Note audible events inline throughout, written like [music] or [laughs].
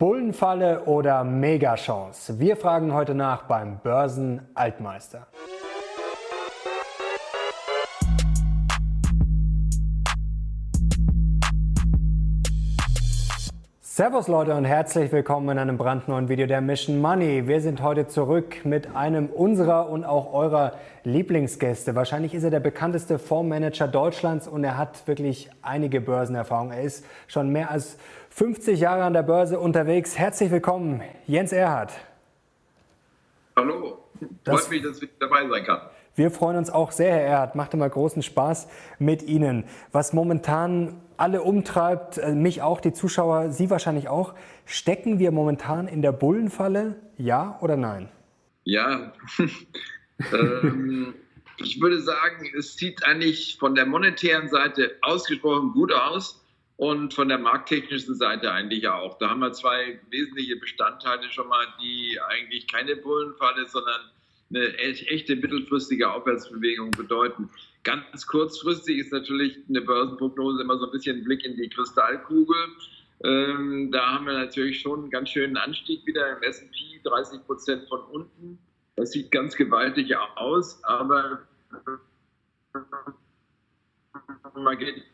Bullenfalle oder Megachance? Wir fragen heute nach beim Börsen-Altmeister. Servus Leute und herzlich willkommen in einem brandneuen Video der Mission Money. Wir sind heute zurück mit einem unserer und auch eurer Lieblingsgäste. Wahrscheinlich ist er der bekannteste Fondsmanager Deutschlands und er hat wirklich einige Börsenerfahrung. Er ist schon mehr als 50 Jahre an der Börse unterwegs. Herzlich willkommen, Jens Erhardt. Hallo, freut mich, dass ich dabei sein kann. Wir freuen uns auch sehr, Herr Erhardt. Macht immer großen Spaß mit Ihnen. Was momentan alle umtreibt, äh, mich auch, die Zuschauer, Sie wahrscheinlich auch. Stecken wir momentan in der Bullenfalle? Ja oder nein? Ja, [laughs] ähm, ich würde sagen, es sieht eigentlich von der monetären Seite ausgesprochen gut aus und von der markttechnischen Seite eigentlich auch. Da haben wir zwei wesentliche Bestandteile schon mal, die eigentlich keine Bullenfalle, sondern eine echte mittelfristige Aufwärtsbewegung bedeuten. Ganz kurzfristig ist natürlich eine Börsenprognose immer so ein bisschen ein Blick in die Kristallkugel. Ähm, da haben wir natürlich schon einen ganz schönen Anstieg wieder im S&P, 30 Prozent von unten. Das sieht ganz gewaltig aus, aber man geht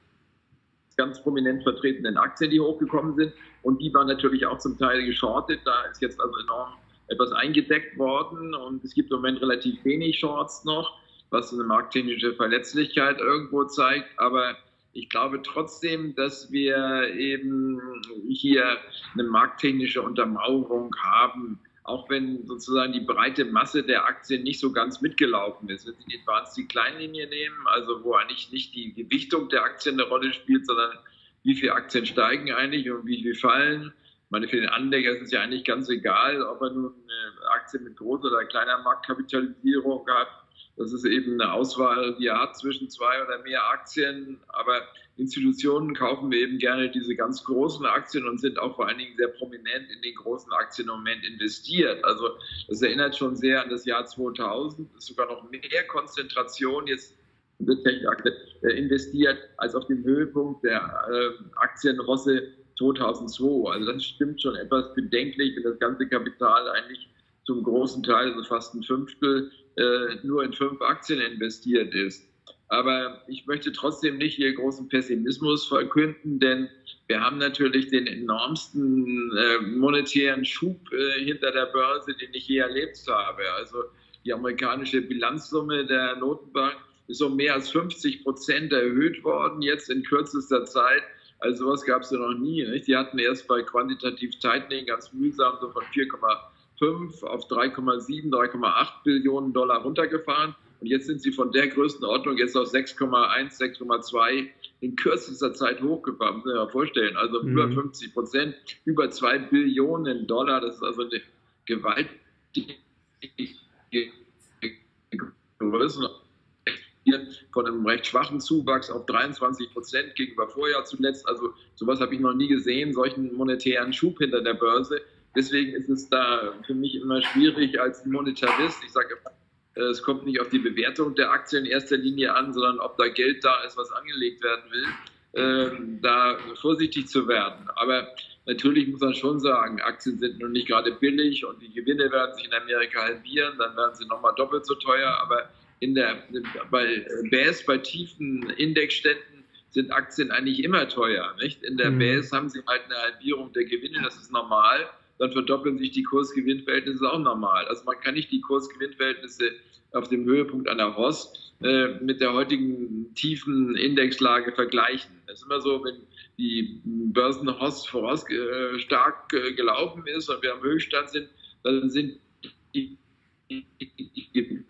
ganz prominent vertretenen Aktien, die hochgekommen sind. Und die waren natürlich auch zum Teil geschortet. Da ist jetzt also enorm etwas eingedeckt worden und es gibt im Moment relativ wenig Shorts noch was eine markttechnische Verletzlichkeit irgendwo zeigt. Aber ich glaube trotzdem, dass wir eben hier eine markttechnische Untermauerung haben, auch wenn sozusagen die breite Masse der Aktien nicht so ganz mitgelaufen ist. Wenn Sie die Advanced die Kleinlinie nehmen, also wo eigentlich nicht die Gewichtung der Aktien eine Rolle spielt, sondern wie viele Aktien steigen eigentlich und wie viel fallen. Ich meine, für den Anleger ist es ja eigentlich ganz egal, ob er nun eine Aktie mit großer oder kleiner Marktkapitalisierung hat das ist eben eine Auswahl, die er hat zwischen zwei oder mehr Aktien. Aber Institutionen kaufen eben gerne diese ganz großen Aktien und sind auch vor allen Dingen sehr prominent in den großen Aktien im Moment investiert. Also das erinnert schon sehr an das Jahr 2000. Es ist sogar noch mehr Konzentration jetzt in der Technikaktie äh, investiert als auf dem Höhepunkt der äh, Aktienrosse 2002. Also das stimmt schon etwas bedenklich, wenn das ganze Kapital eigentlich zum großen Teil, also fast ein Fünftel, äh, nur in fünf Aktien investiert ist. Aber ich möchte trotzdem nicht hier großen Pessimismus verkünden, denn wir haben natürlich den enormsten äh, monetären Schub äh, hinter der Börse, den ich je erlebt habe. Also die amerikanische Bilanzsumme der Notenbank ist um mehr als 50 Prozent erhöht worden, jetzt in kürzester Zeit. Also sowas gab es ja noch nie. Nicht? Die hatten erst bei quantitativ Tightening ganz mühsam so von 4, 5 auf 3,7, 3,8 Billionen Dollar runtergefahren. Und jetzt sind sie von der Größenordnung jetzt auf 6,1, 6,2 in kürzester Zeit hochgefahren. Muss man sich vorstellen. Also mhm. über 50 Prozent, über 2 Billionen Dollar. Das ist also eine gewaltige Größenordnung von einem recht schwachen Zuwachs auf 23 Prozent gegenüber Vorjahr zuletzt. Also sowas habe ich noch nie gesehen, solchen monetären Schub hinter der Börse. Deswegen ist es da für mich immer schwierig als Monetarist. Ich sage, äh, es kommt nicht auf die Bewertung der Aktien in erster Linie an, sondern ob da Geld da ist, was angelegt werden will, ähm, da vorsichtig zu werden. Aber natürlich muss man schon sagen, Aktien sind nun nicht gerade billig und die Gewinne werden sich in Amerika halbieren, dann werden sie nochmal doppelt so teuer. Aber in der, bei BS, bei tiefen Indexständen, sind Aktien eigentlich immer teuer. Nicht? In der mhm. BS haben sie halt eine Halbierung der Gewinne, das ist normal dann verdoppeln sich die Kursgewinnverhältnisse auch normal. Also man kann nicht die Kursgewinnverhältnisse auf dem Höhepunkt einer HOS äh, mit der heutigen tiefen Indexlage vergleichen. Es ist immer so, wenn die Börsen-HOS voraus äh, stark äh, gelaufen ist und wir am Höchststand sind, dann sind die, die, die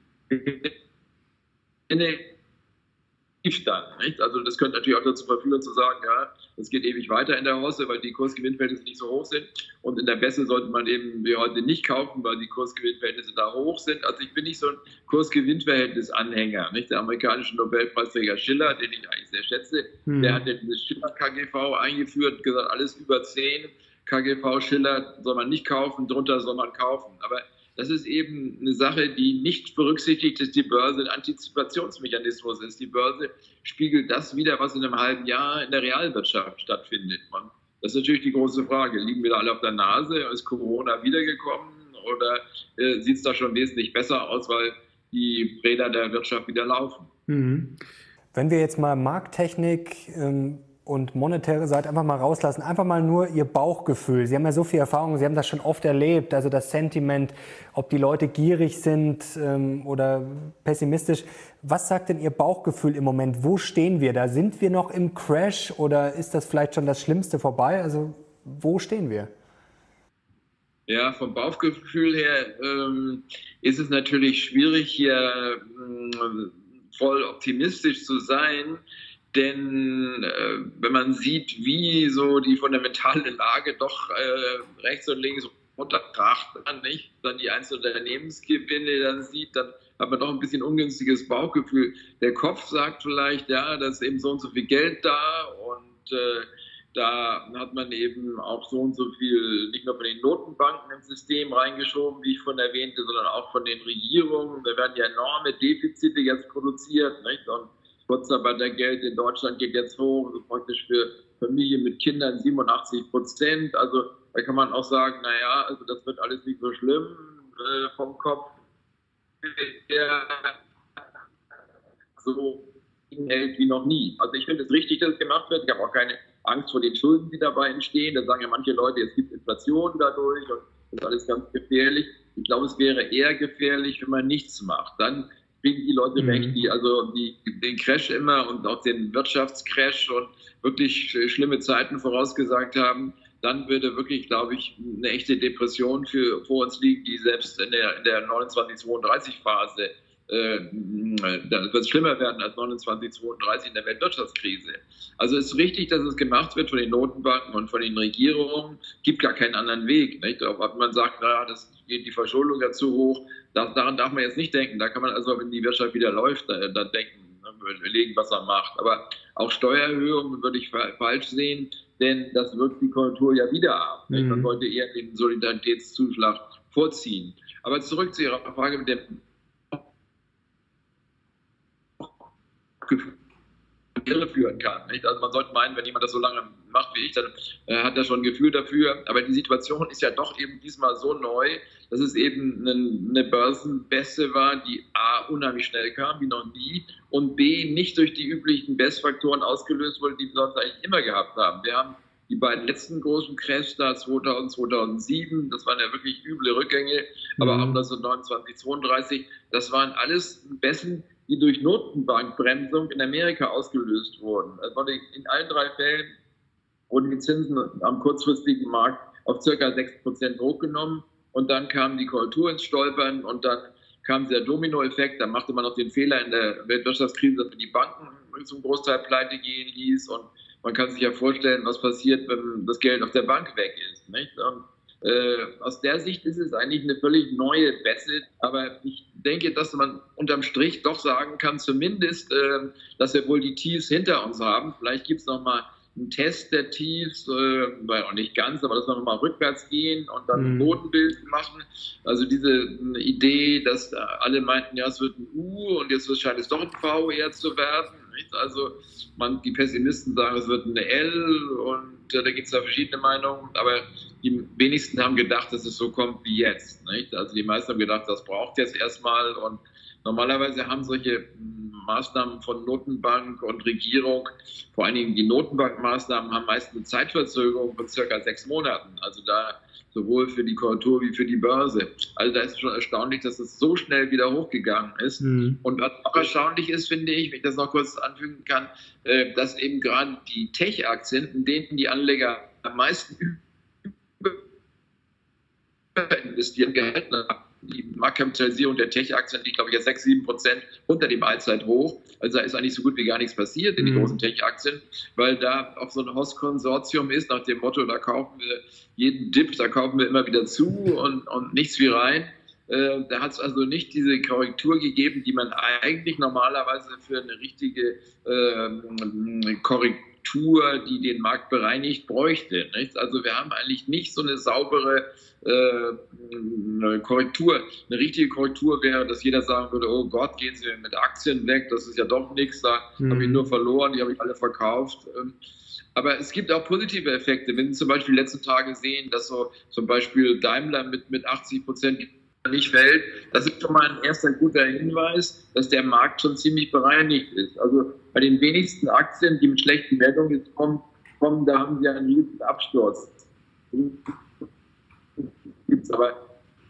dann. Nicht? Also das könnte natürlich auch dazu verführen zu sagen, ja, es geht ewig weiter in der Hosse, weil die Kursgewinnverhältnisse nicht so hoch sind. Und in der Besse sollte man eben wie heute nicht kaufen, weil die Kursgewinnverhältnisse da hoch sind. Also ich bin nicht so ein Kursgewinnverhältnis-Anhänger. Nicht? Der amerikanische Nobelpreisträger Schiller, den ich eigentlich sehr schätze, hm. der hat ja dieses Schiller-KGV eingeführt und gesagt, alles über 10 KGV Schiller soll man nicht kaufen, drunter soll man kaufen. Aber das ist eben eine Sache, die nicht berücksichtigt, dass die Börse ein Antizipationsmechanismus ist. Die Börse spiegelt das wieder, was in einem halben Jahr in der Realwirtschaft stattfindet. Man, Das ist natürlich die große Frage. Liegen wir da alle auf der Nase? Ist Corona wiedergekommen? Oder äh, sieht es da schon wesentlich besser aus, weil die Räder der Wirtschaft wieder laufen? Mhm. Wenn wir jetzt mal Markttechnik ähm, und monetäre Seite einfach mal rauslassen, einfach mal nur Ihr Bauchgefühl. Sie haben ja so viel Erfahrung, Sie haben das schon oft erlebt, also das Sentiment, ob die Leute gierig sind ähm, oder pessimistisch. Was sagt denn Ihr Bauchgefühl im Moment? Wo stehen wir da? Sind wir noch im Crash oder ist das vielleicht schon das Schlimmste vorbei? Also wo stehen wir? Ja, vom Bauchgefühl her ähm, ist es natürlich schwierig, hier äh, voll optimistisch zu sein. Denn äh, wenn man sieht, wie so die fundamentale Lage doch äh, rechts und links runterkracht, dann nicht, dann die einzelnen Unternehmensgewinne dann sieht, dann hat man doch ein bisschen ungünstiges Bauchgefühl. Der Kopf sagt vielleicht, ja, da ist eben so und so viel Geld da und äh, da hat man eben auch so und so viel, nicht nur von den Notenbanken ins System reingeschoben, wie ich von erwähnte, sondern auch von den Regierungen. Da werden ja enorme Defizite jetzt produziert. Nicht? Und Kurzarbeitergeld in Deutschland geht jetzt hoch, praktisch für Familien mit Kindern 87 Prozent. Also da kann man auch sagen, naja, also das wird alles nicht so schlimm äh, vom Kopf her so hält wie noch nie. Also ich finde es richtig, dass es gemacht wird. Ich habe auch keine Angst vor den Schulden, die dabei entstehen. Da sagen ja manche Leute, es gibt Inflation dadurch und das ist alles ganz gefährlich. Ich glaube, es wäre eher gefährlich, wenn man nichts macht. Dann kriegen die Leute mhm. recht, die also die, den Crash immer und auch den Wirtschaftscrash und wirklich schlimme Zeiten vorausgesagt haben, dann würde wirklich, glaube ich, eine echte Depression für, vor uns liegen, die selbst in der, in der 29-32-Phase äh, dann wird es schlimmer werden als 2932 in der Weltwirtschaftskrise. Also es ist richtig, dass es gemacht wird von den Notenbanken und von den Regierungen. gibt gar keinen anderen Weg. Nicht? Ob man sagt, naja, das geht die Verschuldung ja zu hoch, das, daran darf man jetzt nicht denken. Da kann man also, wenn die Wirtschaft wieder läuft, da, da denken, ne, überlegen, was er macht. Aber auch Steuererhöhungen würde ich falsch sehen, denn das wirkt die Konjunktur ja wieder ab. Mhm. Man sollte eher den Solidaritätszuschlag vorziehen. Aber zurück zu Ihrer Frage mit dem irreführen kann. Nicht? Also man sollte meinen, wenn jemand das so lange macht wie ich, dann äh, hat er schon ein Gefühl dafür. Aber die Situation ist ja doch eben diesmal so neu, dass es eben eine, eine Börsenbeste war, die A unheimlich schnell kam, wie noch nie, und B nicht durch die üblichen Bestfaktoren ausgelöst wurde, die wir sonst eigentlich immer gehabt haben. Wir haben die beiden letzten großen Crashs da 2000, 2007, das waren ja wirklich üble Rückgänge, aber mhm. auch 1929, 32, das waren alles Bessen, die durch Notenbankbremsung in Amerika ausgelöst wurden. Also in allen drei Fällen wurden die Zinsen am kurzfristigen Markt auf circa 6% hochgenommen und dann kam die Korrektur ins Stolpern und dann kam der Dominoeffekt, dann machte man noch den Fehler in der Weltwirtschaftskrise, dass man die Banken zum Großteil pleite gehen ließ und man kann sich ja vorstellen, was passiert, wenn das Geld auf der Bank weg ist. Nicht? Und äh, aus der Sicht ist es eigentlich eine völlig neue Bässe, aber ich denke, dass man unterm Strich doch sagen kann, zumindest, äh, dass wir wohl die Tiefs hinter uns haben. Vielleicht gibt es nochmal einen Test der Tiefs, äh, weil auch nicht ganz, aber dass wir nochmal rückwärts gehen und dann mhm. ein Bodenbild machen. Also diese Idee, dass alle meinten, ja, es wird ein U und jetzt scheint es doch ein V eher zu werden. Nicht? Also man, die Pessimisten sagen, es wird eine L und äh, da gibt es da verschiedene Meinungen, aber die wenigsten haben gedacht, dass es so kommt wie jetzt. Nicht? Also die meisten haben gedacht, das braucht jetzt erstmal und normalerweise haben solche hm, Maßnahmen von Notenbank und Regierung, vor allen Dingen die Notenbankmaßnahmen, haben meist eine Zeitverzögerung von circa sechs Monaten. Also da sowohl für die Korrektur wie für die Börse. Also da ist schon erstaunlich, dass es so schnell wieder hochgegangen ist. Mhm. Und was auch erstaunlich ist, finde ich, wenn ich das noch kurz anfügen kann, äh, dass eben gerade die Tech-Aktien, in denen die Anleger am meisten investieren gehalten haben, die Marktkapitalisierung der Tech-Aktien liegt, glaube ich, jetzt 6, 7 Prozent unter dem Allzeithoch. Also da ist eigentlich so gut wie gar nichts passiert in den mhm. großen Tech-Aktien, weil da auch so ein Host-Konsortium ist, nach dem Motto, da kaufen wir jeden Dip, da kaufen wir immer wieder zu und, und nichts wie rein. Äh, da hat es also nicht diese Korrektur gegeben, die man eigentlich normalerweise für eine richtige äh, Korrektur Struktur, die den Markt bereinigt, bräuchte. Nicht? Also wir haben eigentlich nicht so eine saubere äh, Korrektur. Eine richtige Korrektur wäre, dass jeder sagen würde, oh Gott, gehen Sie mit Aktien weg, das ist ja doch nichts, da mhm. habe ich nur verloren, die habe ich alle verkauft. Ähm, Aber es gibt auch positive Effekte. Wenn Sie zum Beispiel letzten Tage sehen, dass so zum Beispiel Daimler mit, mit 80 Prozent nicht fällt, das ist schon mal ein erster guter Hinweis, dass der Markt schon ziemlich bereinigt ist. Also bei den wenigsten Aktien, die mit schlechten Meldungen kommen, kommen da haben sie einen riesigen Absturz. Gibt's aber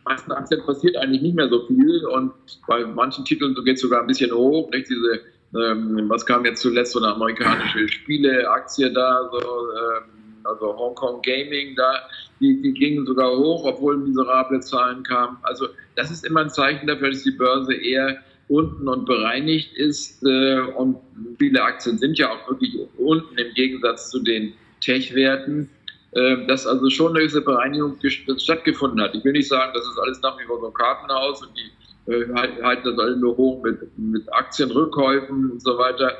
meisten Aktien passiert eigentlich nicht mehr so viel und bei manchen Titeln so geht es sogar ein bisschen hoch. Nicht? Diese ähm, was kam jetzt zuletzt, so eine amerikanische Spieleaktie da, so, ähm, also Hongkong Gaming da, die, die gingen sogar hoch, obwohl miserable Zahlen kamen. Also das ist immer ein Zeichen dafür, dass die Börse eher unten und bereinigt ist äh, und viele Aktien sind ja auch wirklich unten im Gegensatz zu den Tech-Werten, äh, dass also schon eine gewisse Bereinigung stattgefunden hat. Ich will nicht sagen, das ist alles nach wie vor so ein Kartenhaus und die äh, halten halt das alle nur hoch mit, mit Aktienrückkäufen und so weiter.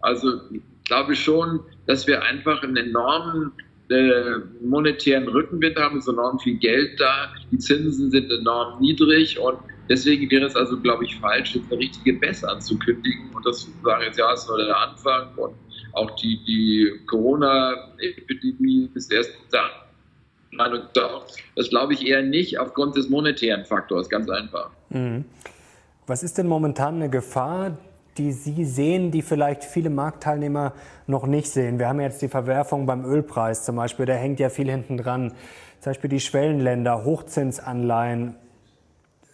Also glaube ich schon, dass wir einfach einen enormen äh, monetären Rückenwind haben, ist enorm viel Geld da, die Zinsen sind enorm niedrig und deswegen wäre es also, glaube ich, falsch, jetzt eine richtige Bess anzukündigen und das sagen, jetzt ja, es ist nur der Anfang und auch die, die Corona-Epidemie ist erst da. Das glaube ich eher nicht aufgrund des monetären Faktors, ganz einfach. Mhm. Was ist denn momentan eine Gefahr, die Sie sehen, die vielleicht viele Marktteilnehmer noch nicht sehen? Wir haben jetzt die Verwerfung beim Ölpreis zum Beispiel, da hängt ja viel hinten dran. Zum Beispiel die Schwellenländer, Hochzinsanleihen,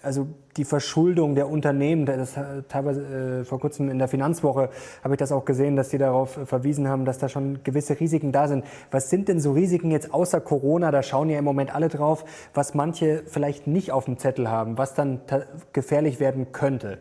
also die Verschuldung der Unternehmen, das teilweise äh, vor kurzem in der Finanzwoche habe ich das auch gesehen, dass Sie darauf verwiesen haben, dass da schon gewisse Risiken da sind. Was sind denn so Risiken jetzt außer Corona? Da schauen ja im Moment alle drauf, was manche vielleicht nicht auf dem Zettel haben, was dann gefährlich werden könnte.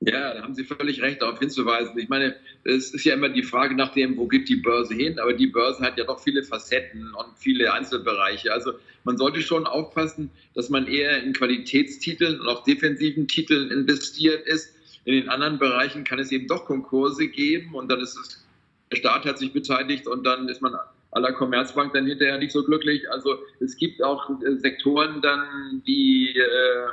Ja, da haben Sie völlig recht, darauf hinzuweisen. Ich meine, es ist ja immer die Frage nach dem, wo geht die Börse hin? Aber die Börse hat ja doch viele Facetten und viele Einzelbereiche. Also man sollte schon aufpassen, dass man eher in Qualitätstiteln und auch defensiven Titeln investiert ist. In den anderen Bereichen kann es eben doch Konkurse geben und dann ist es, der Staat hat sich beteiligt und dann ist man aller Commerzbank dann hinterher nicht so glücklich. Also es gibt auch äh, Sektoren dann, die äh,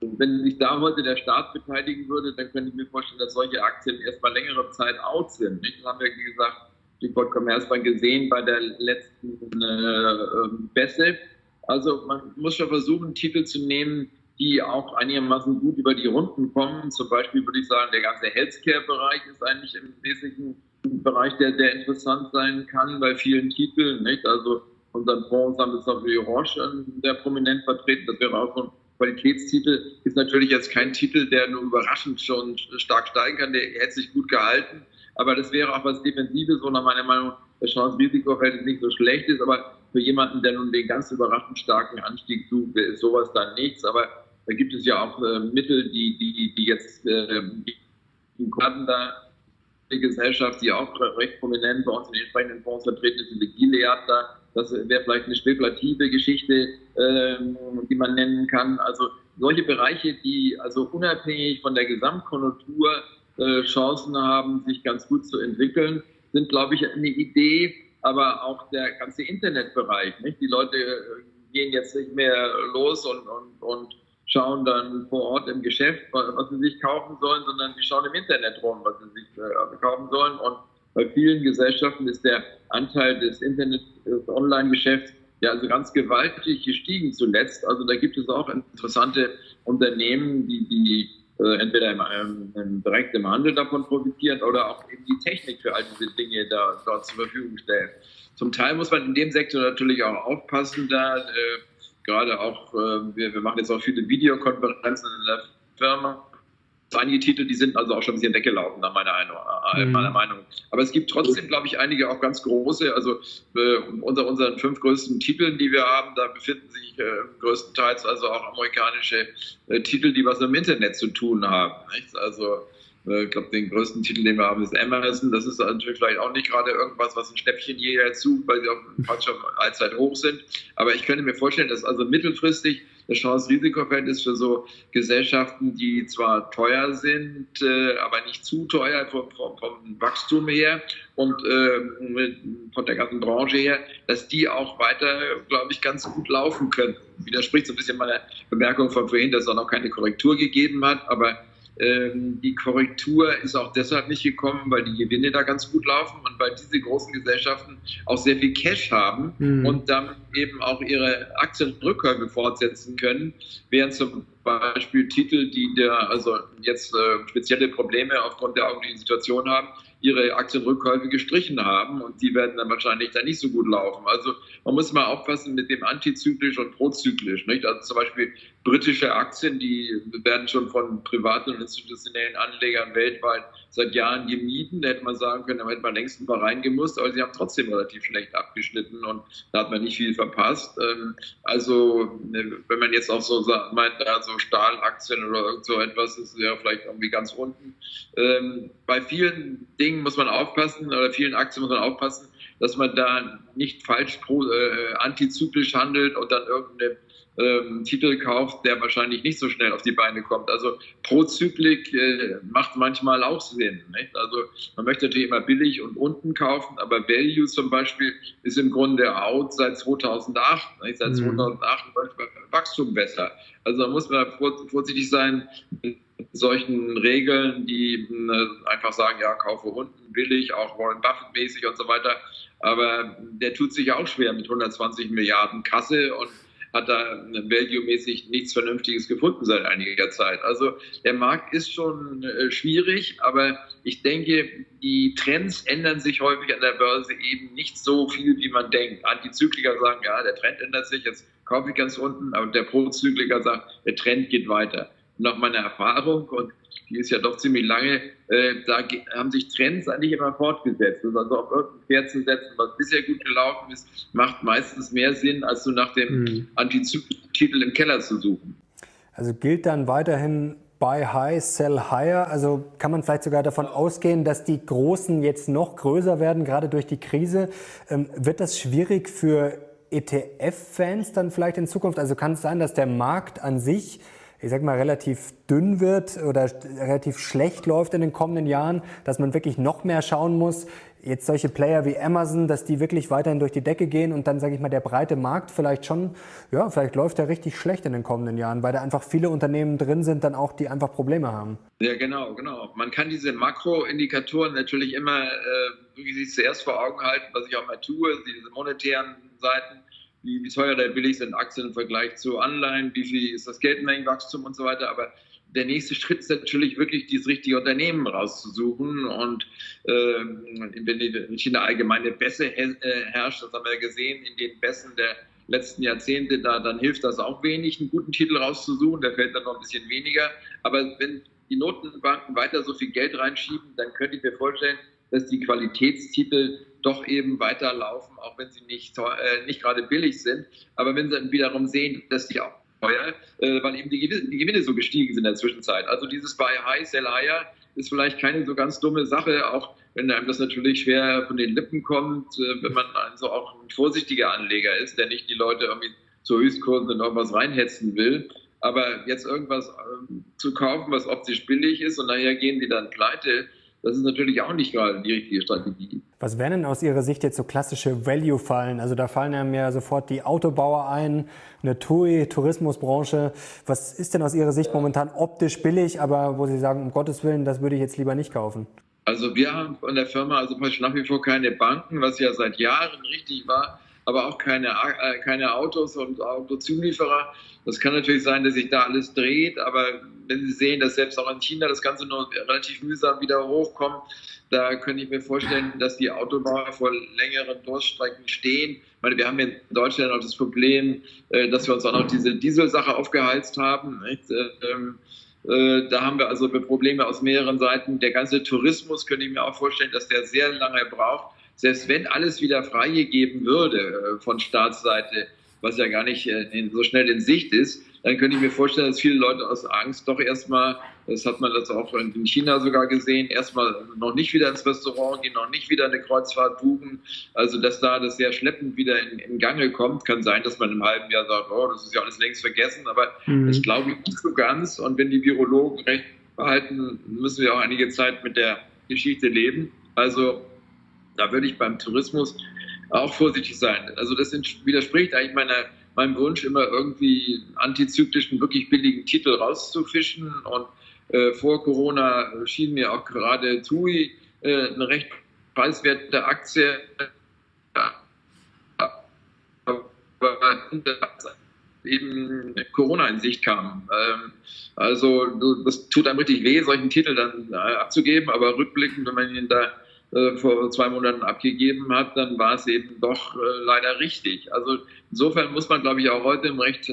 wenn sich da heute der Staat beteiligen würde, dann könnte ich mir vorstellen, dass solche Aktien erstmal längere Zeit out sind. Das haben wir, wie gesagt, Stichwort Commerzbank gesehen bei der letzten äh, ähm, Bässe. Also man muss schon versuchen, Titel zu nehmen, die auch einigermaßen gut über die Runden kommen. Zum Beispiel würde ich sagen, der ganze Healthcare-Bereich ist eigentlich im Wesentlichen ein Bereich, der sehr interessant sein kann bei vielen Titeln. Nicht? Also unseren Fonds haben wir zum Beispiel Roche sehr prominent vertreten. Das wäre auch so Qualitätstitel ist natürlich jetzt kein Titel, der nur überraschend schon stark steigen kann. Der hätte sich gut gehalten. Aber das wäre auch was Defensives, wo nach meiner Meinung das Chance-Risiko-Verhältnis nicht so schlecht ist. Aber für jemanden, der nun den ganz überraschend starken Anstieg sucht, ist sowas dann nichts. Aber da gibt es ja auch äh, Mittel, die, die, die jetzt äh, die da die Gesellschaft, die auch recht prominent bei uns in den entsprechenden Fonds vertreten ist, diese Gilead da, das wäre vielleicht eine spekulative Geschichte, ähm, die man nennen kann. Also solche Bereiche, die also unabhängig von der Gesamtkonjunktur äh, Chancen haben, sich ganz gut zu entwickeln, sind, glaube ich, eine Idee. Aber auch der ganze Internetbereich. Nicht? Die Leute äh, gehen jetzt nicht mehr los und, und, und schauen dann vor Ort im Geschäft, was sie sich kaufen sollen, sondern die schauen im Internet rum, was sie sich äh, kaufen sollen. Und bei vielen Gesellschaften ist der Anteil des Internet, des Online-Geschäfts ja also ganz gewaltig gestiegen zuletzt. Also da gibt es auch interessante Unternehmen, die, die äh, entweder im, ähm, direkt im Handel davon profitieren oder auch eben die Technik für all diese Dinge da dort zur Verfügung stellen. Zum Teil muss man in dem Sektor natürlich auch aufpassen, da äh, gerade auch, äh, wir, wir machen jetzt auch viele Videokonferenzen in der Firma einige Titel, die sind also auch schon ein bisschen weggelaufen, nach meiner, äh, mhm. meiner Meinung. Aber es gibt trotzdem, glaube ich, einige auch ganz große. Also äh, unter unseren fünf größten Titeln, die wir haben, da befinden sich äh, größtenteils also auch amerikanische äh, Titel, die was im Internet zu tun haben. Nicht? Also äh, ich glaube, den größten Titel, den wir haben, ist Amazon. Das ist natürlich vielleicht auch nicht gerade irgendwas, was ein Schnäppchen hierher zu, weil sie auch [laughs] fast schon allzeit hoch sind. Aber ich könnte mir vorstellen, dass also mittelfristig das Chance-Risiko-Verhältnis für so Gesellschaften, die zwar teuer sind, äh, aber nicht zu teuer vom, vom, vom Wachstum her und äh, von der ganzen Branche her, dass die auch weiter, glaube ich, ganz gut laufen können. Widerspricht so ein bisschen meiner Bemerkung von vorhin, dass es auch noch keine Korrektur gegeben hat, aber die Korrektur ist auch deshalb nicht gekommen, weil die Gewinne da ganz gut laufen und weil diese großen Gesellschaften auch sehr viel Cash haben mhm. und dann eben auch ihre Aktienrückkäufe fortsetzen können, während zum Beispiel Titel, die der, also jetzt äh, spezielle Probleme aufgrund der augenblicklichen Situation haben, ihre Aktienrückkäufe gestrichen haben und die werden dann wahrscheinlich dann nicht so gut laufen. Also man muss mal aufpassen mit dem antizyklisch und prozyklisch. Nicht? Also zum Beispiel britische Aktien, die werden schon von privaten und institutionellen Anlegern weltweit seit Jahren gemieden. Da hätte man sagen können, da hätte man längst ein paar reingemusst, aber sie haben trotzdem relativ schlecht abgeschnitten und da hat man nicht viel verpasst. Ähm, also wenn man jetzt auch so meint, also Stahlaktien oder irgend so etwas, ist ja vielleicht irgendwie ganz unten. Ähm, bei vielen Dingen muss man aufpassen oder vielen Aktien muss man aufpassen, dass man da nicht falsch pro, äh, antizyklisch handelt und dann irgendeine ähm, Titel kauft, der wahrscheinlich nicht so schnell auf die Beine kommt. Also Prozyklik äh, macht manchmal auch Sinn. Nicht? Also man möchte natürlich immer billig und unten kaufen, aber Value zum Beispiel ist im Grunde out seit 2008. Nicht? Seit mhm. 2008 Wachstum besser. Also da muss man vorsichtig sein solchen Regeln, die äh, einfach sagen, ja, kaufe unten billig, auch Warren Buffett mäßig und so weiter. Aber der tut sich auch schwer mit 120 Milliarden Kasse und hat da value-mäßig nichts Vernünftiges gefunden seit einiger Zeit. Also der Markt ist schon äh, schwierig, aber ich denke, die Trends ändern sich häufig an der Börse eben nicht so viel, wie man denkt. Antizykliker sagen, ja, der Trend ändert sich, jetzt kaufe ich ganz unten, aber der Prozykliker sagt, der Trend geht weiter. Nach meiner Erfahrung, und die ist ja doch ziemlich lange, äh, da haben sich Trends eigentlich immer fortgesetzt. Also auf irgendein Pferd zu setzen, was bisher gut gelaufen ist, macht meistens mehr Sinn, als so nach dem mhm. Antizyklen im Keller zu suchen. Also gilt dann weiterhin Buy High, Sell Higher. Also kann man vielleicht sogar davon ausgehen, dass die Großen jetzt noch größer werden, gerade durch die Krise. Ähm, wird das schwierig für ETF-Fans dann vielleicht in Zukunft? Also kann es sein, dass der Markt an sich ich sag mal, relativ dünn wird oder relativ schlecht läuft in den kommenden Jahren, dass man wirklich noch mehr schauen muss, jetzt solche Player wie Amazon, dass die wirklich weiterhin durch die Decke gehen und dann, sage ich mal, der breite Markt vielleicht schon, ja, vielleicht läuft der richtig schlecht in den kommenden Jahren, weil da einfach viele Unternehmen drin sind, dann auch, die einfach Probleme haben. Ja, genau, genau. Man kann diese Makroindikatoren natürlich immer äh, wirklich sich zuerst vor Augen halten, was ich auch mal tue, diese monetären Seiten wie, wie teuer oder billig sind Aktien im Vergleich zu Anleihen, wie viel ist das Geldmengenwachstum und so weiter. Aber der nächste Schritt ist natürlich wirklich, dieses richtige Unternehmen rauszusuchen. Und äh, wenn in der allgemeine Bässe äh, herrscht, das haben wir ja gesehen, in den Bässen der letzten Jahrzehnte, da, dann hilft das auch wenig, einen guten Titel rauszusuchen. Da fällt dann noch ein bisschen weniger. Aber wenn die Notenbanken weiter so viel Geld reinschieben, dann könnte ich mir vorstellen, dass die Qualitätstitel doch eben weiterlaufen, auch wenn sie nicht, äh, nicht gerade billig sind. Aber wenn sie wiederum sehen, dass die auch teuer, äh, weil eben die Gewinne, die Gewinne so gestiegen sind in der Zwischenzeit. Also dieses Buy High, Sell Higher ist vielleicht keine so ganz dumme Sache, auch wenn einem das natürlich schwer von den Lippen kommt, äh, wenn man also auch ein vorsichtiger Anleger ist, der nicht die Leute irgendwie zu Höchstkursen in irgendwas reinhetzen will. Aber jetzt irgendwas ähm, zu kaufen, was optisch billig ist und nachher gehen die dann pleite, das ist natürlich auch nicht gerade die richtige Strategie. Was wären denn aus Ihrer Sicht jetzt so klassische Value-Fallen? Also da fallen ja mir sofort die Autobauer ein, eine TUI, Tourismusbranche. Was ist denn aus Ihrer Sicht momentan optisch billig, aber wo Sie sagen, um Gottes Willen, das würde ich jetzt lieber nicht kaufen? Also wir haben von der Firma also nach wie vor keine Banken, was ja seit Jahren richtig war aber auch keine, äh, keine Autos und Autozulieferer. Das kann natürlich sein, dass sich da alles dreht, aber wenn Sie sehen, dass selbst auch in China das Ganze nur relativ mühsam wieder hochkommt, da könnte ich mir vorstellen, dass die Autobauer vor längeren Durststrecken stehen. Ich meine, wir haben in Deutschland auch das Problem, äh, dass wir uns auch noch diese Dieselsache aufgeheizt haben. Ähm, äh, da haben wir also Probleme aus mehreren Seiten. Der ganze Tourismus könnte ich mir auch vorstellen, dass der sehr lange braucht, selbst wenn alles wieder freigegeben würde äh, von Staatsseite, was ja gar nicht so schnell in Sicht ist, dann könnte ich mir vorstellen, dass viele Leute aus Angst doch erstmal, das hat man das auch in China sogar gesehen, erstmal noch nicht wieder ins Restaurant gehen, noch nicht wieder eine Kreuzfahrt buchen. Also, dass da das sehr schleppend wieder in, in Gange kommt, kann sein, dass man im halben Jahr sagt, oh, das ist ja alles längst vergessen, aber mhm. das glaube ich nicht so ganz. Und wenn die Virologen recht behalten, müssen wir auch einige Zeit mit der Geschichte leben. Also, da würde ich beim Tourismus auch vorsichtig sein. Also das widerspricht eigentlich meiner, meinem Wunsch, immer irgendwie antizyklischen, wirklich billigen Titel rauszufischen und Äh, vor Corona schien mir auch gerade TUI äh, eine recht preiswerte Aktie. eben Corona in Sicht kam. Ähm, also das tut einem richtig weh, solchen Titel dann äh, abzugeben, aber rückblickend, wenn man ihn da äh, vor zwei Monaten abgegeben hat, dann war es eben doch äh, leider richtig. Also insofern muss man, glaube ich, auch heute im Recht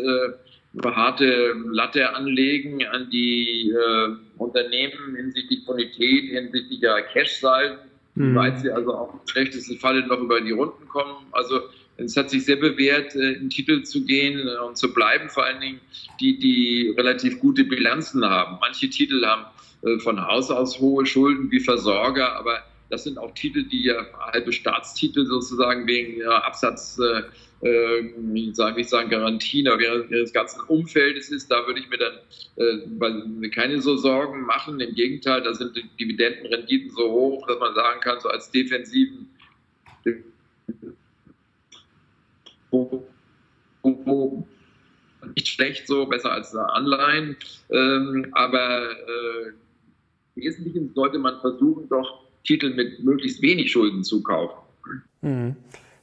harte Latte anlegen an die äh, Unternehmen hinsichtlich Bonität, hinsichtlich der Cash-Salden, mhm. weil sie also auch im schlechtesten Falle noch über die Runden kommen. Also es hat sich sehr bewährt, äh, in Titel zu gehen äh, und zu bleiben, vor allen Dingen die, die relativ gute Bilanzen haben. Manche Titel haben äh, von Haus aus hohe Schulden wie Versorger, aber das sind auch Titel, die ja halbe Staatstitel sozusagen wegen ja, Absatz äh, ich sage nicht sagen Garantien, aber während des ganzen Umfeldes ist, da würde ich mir dann äh, keine so Sorgen machen. Im Gegenteil, da sind die Dividendenrenditen so hoch, dass man sagen kann, so als defensiven nicht schlecht so, besser als Anleihen. Ähm, aber äh, im Wesentlichen sollte man versuchen, doch Titel mit möglichst wenig Schulden zu kaufen. Mhm.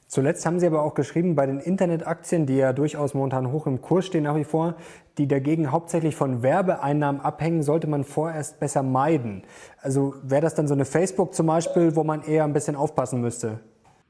Zuletzt haben Sie aber auch geschrieben, bei den Internetaktien, die ja durchaus momentan hoch im Kurs stehen nach wie vor, die dagegen hauptsächlich von Werbeeinnahmen abhängen, sollte man vorerst besser meiden. Also wäre das dann so eine Facebook zum Beispiel, wo man eher ein bisschen aufpassen müsste?